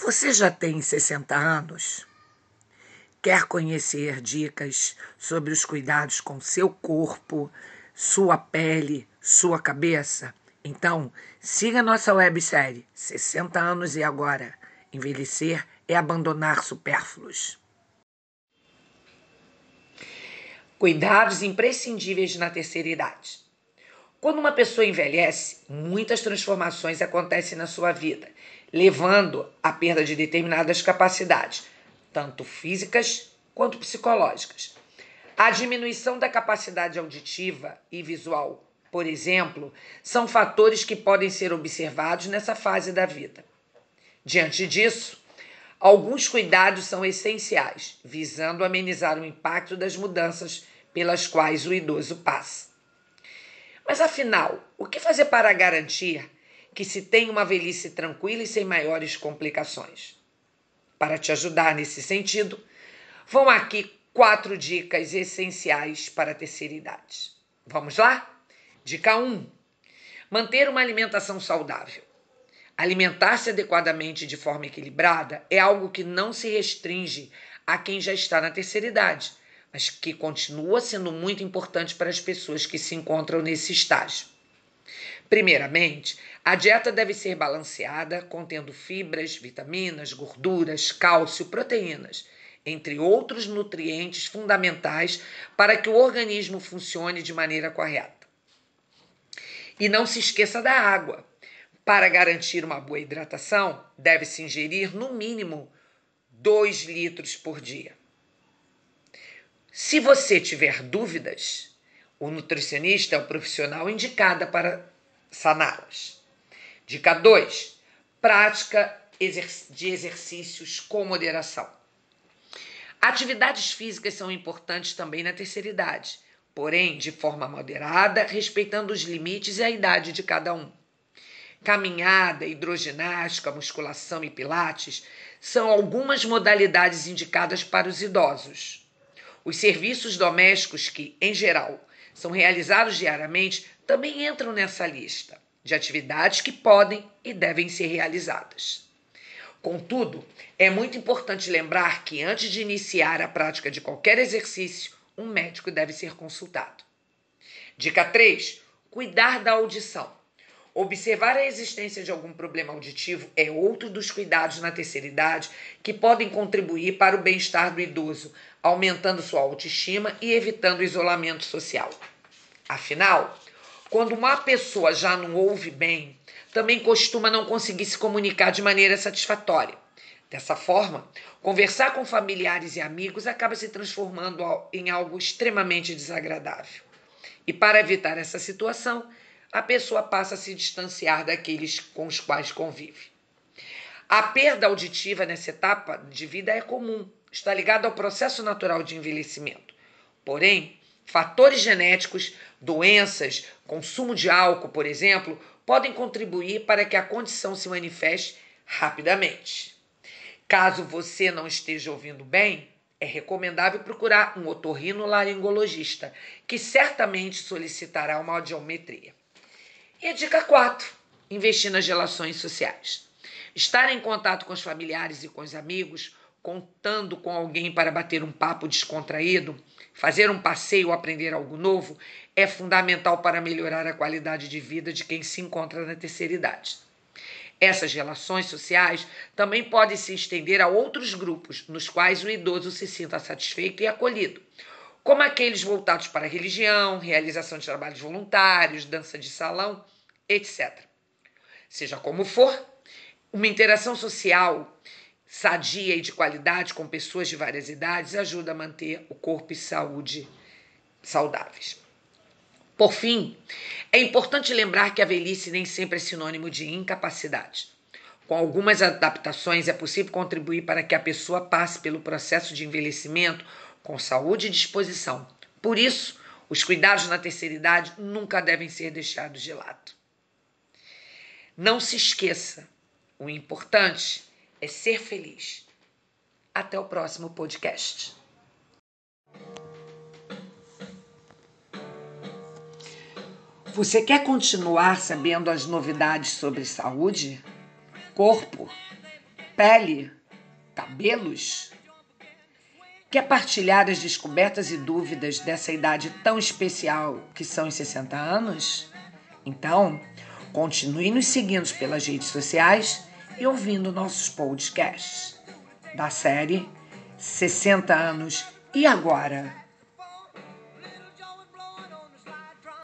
Você já tem 60 anos? Quer conhecer dicas sobre os cuidados com seu corpo, sua pele, sua cabeça? Então, siga nossa websérie 60 anos e agora. Envelhecer é abandonar supérfluos. Cuidados imprescindíveis na terceira idade. Quando uma pessoa envelhece, muitas transformações acontecem na sua vida levando à perda de determinadas capacidades, tanto físicas quanto psicológicas. A diminuição da capacidade auditiva e visual, por exemplo, são fatores que podem ser observados nessa fase da vida. Diante disso, alguns cuidados são essenciais, visando amenizar o impacto das mudanças pelas quais o idoso passa. Mas afinal, o que fazer para garantir que se tenha uma velhice tranquila e sem maiores complicações. Para te ajudar nesse sentido, vão aqui quatro dicas essenciais para a terceira idade. Vamos lá? Dica 1: manter uma alimentação saudável. Alimentar-se adequadamente de forma equilibrada é algo que não se restringe a quem já está na terceira idade, mas que continua sendo muito importante para as pessoas que se encontram nesse estágio. Primeiramente, a dieta deve ser balanceada, contendo fibras, vitaminas, gorduras, cálcio, proteínas, entre outros nutrientes fundamentais para que o organismo funcione de maneira correta. E não se esqueça da água. Para garantir uma boa hidratação, deve-se ingerir no mínimo 2 litros por dia. Se você tiver dúvidas, o nutricionista é o profissional indicado para saná-las. Dica 2: prática de exercícios com moderação. Atividades físicas são importantes também na terceira idade, porém de forma moderada, respeitando os limites e a idade de cada um. Caminhada, hidroginástica, musculação e pilates são algumas modalidades indicadas para os idosos. Os serviços domésticos que, em geral, são realizados diariamente também entram nessa lista de atividades que podem e devem ser realizadas. Contudo, é muito importante lembrar que antes de iniciar a prática de qualquer exercício, um médico deve ser consultado. Dica 3: cuidar da audição. Observar a existência de algum problema auditivo é outro dos cuidados na terceira idade que podem contribuir para o bem-estar do idoso, aumentando sua autoestima e evitando o isolamento social. Afinal, quando uma pessoa já não ouve bem, também costuma não conseguir se comunicar de maneira satisfatória. Dessa forma, conversar com familiares e amigos acaba se transformando em algo extremamente desagradável. E para evitar essa situação, a pessoa passa a se distanciar daqueles com os quais convive. A perda auditiva nessa etapa de vida é comum, está ligada ao processo natural de envelhecimento. Porém, Fatores genéticos, doenças, consumo de álcool, por exemplo, podem contribuir para que a condição se manifeste rapidamente. Caso você não esteja ouvindo bem, é recomendável procurar um otorrinolaringologista, que certamente solicitará uma audiometria. E a dica 4: investir nas relações sociais. Estar em contato com os familiares e com os amigos, contando com alguém para bater um papo descontraído, Fazer um passeio aprender algo novo é fundamental para melhorar a qualidade de vida de quem se encontra na terceira idade. Essas relações sociais também podem se estender a outros grupos nos quais o idoso se sinta satisfeito e acolhido, como aqueles voltados para a religião, realização de trabalhos voluntários, dança de salão, etc. Seja como for, uma interação social sadia e de qualidade com pessoas de várias idades ajuda a manter o corpo e saúde saudáveis. Por fim, é importante lembrar que a velhice nem sempre é sinônimo de incapacidade. Com algumas adaptações, é possível contribuir para que a pessoa passe pelo processo de envelhecimento com saúde e disposição. Por isso, os cuidados na terceira idade nunca devem ser deixados de lado. Não se esqueça: o importante é ser feliz. Até o próximo podcast. Você quer continuar sabendo as novidades sobre saúde, corpo, pele, cabelos? Quer partilhar as descobertas e dúvidas dessa idade tão especial que são os 60 anos? Então, continue nos seguindo pelas redes sociais e ouvindo nossos podcasts da série 60 anos e agora?